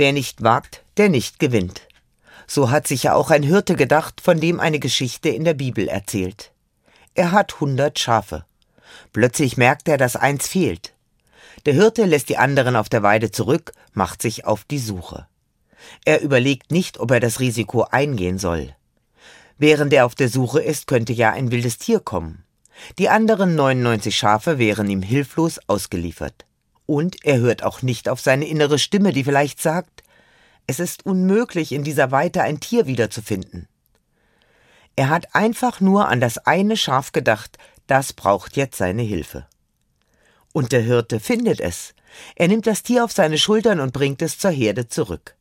Wer nicht wagt, der nicht gewinnt. So hat sich ja auch ein Hirte gedacht, von dem eine Geschichte in der Bibel erzählt. Er hat hundert Schafe. Plötzlich merkt er, dass eins fehlt. Der Hirte lässt die anderen auf der Weide zurück, macht sich auf die Suche. Er überlegt nicht, ob er das Risiko eingehen soll. Während er auf der Suche ist, könnte ja ein wildes Tier kommen. Die anderen 99 Schafe wären ihm hilflos ausgeliefert. Und er hört auch nicht auf seine innere Stimme, die vielleicht sagt, es ist unmöglich, in dieser Weite ein Tier wiederzufinden. Er hat einfach nur an das eine Schaf gedacht, das braucht jetzt seine Hilfe. Und der Hirte findet es. Er nimmt das Tier auf seine Schultern und bringt es zur Herde zurück.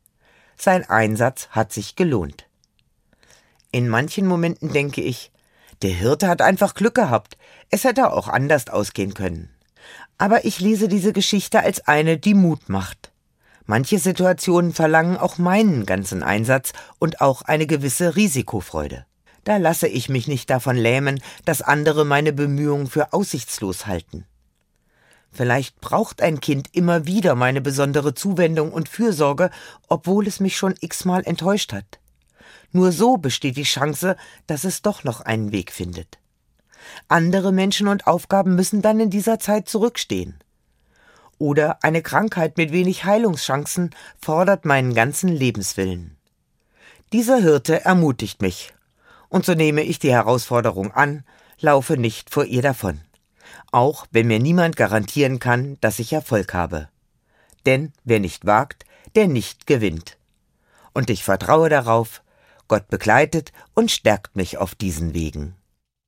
Sein Einsatz hat sich gelohnt. In manchen Momenten denke ich, der Hirte hat einfach Glück gehabt. Es hätte auch anders ausgehen können. Aber ich lese diese Geschichte als eine, die Mut macht. Manche Situationen verlangen auch meinen ganzen Einsatz und auch eine gewisse Risikofreude. Da lasse ich mich nicht davon lähmen, dass andere meine Bemühungen für aussichtslos halten. Vielleicht braucht ein Kind immer wieder meine besondere Zuwendung und Fürsorge, obwohl es mich schon x-mal enttäuscht hat. Nur so besteht die Chance, dass es doch noch einen Weg findet. Andere Menschen und Aufgaben müssen dann in dieser Zeit zurückstehen. Oder eine Krankheit mit wenig Heilungschancen fordert meinen ganzen Lebenswillen. Dieser Hirte ermutigt mich. Und so nehme ich die Herausforderung an, laufe nicht vor ihr davon auch wenn mir niemand garantieren kann, dass ich Erfolg habe. Denn wer nicht wagt, der nicht gewinnt. Und ich vertraue darauf, Gott begleitet und stärkt mich auf diesen Wegen.